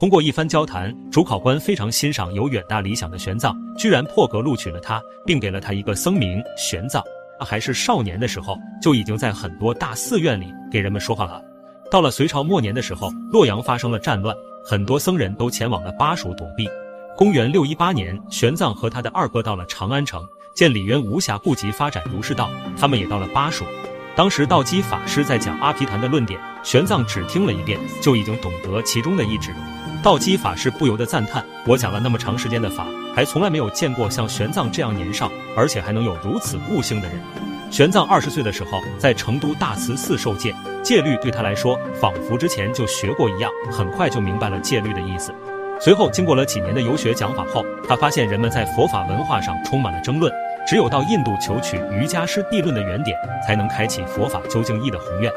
通过一番交谈，主考官非常欣赏有远大理想的玄奘，居然破格录取了他，并给了他一个僧名玄奘。他还是少年的时候，就已经在很多大寺院里给人们说话了。到了隋朝末年的时候，洛阳发生了战乱，很多僧人都前往了巴蜀躲避。公元六一八年，玄奘和他的二哥到了长安城，见李渊无暇顾及发展儒释道，他们也到了巴蜀。当时道基法师在讲阿毗昙的论点，玄奘只听了一遍，就已经懂得其中的意旨。道基法师不由得赞叹：“我讲了那么长时间的法，还从来没有见过像玄奘这样年少，而且还能有如此悟性的人。”玄奘二十岁的时候，在成都大慈寺受戒，戒律对他来说，仿佛之前就学过一样，很快就明白了戒律的意思。随后，经过了几年的游学讲法后，他发现人们在佛法文化上充满了争论，只有到印度求取瑜伽师地论的原点，才能开启佛法究竟义的宏愿。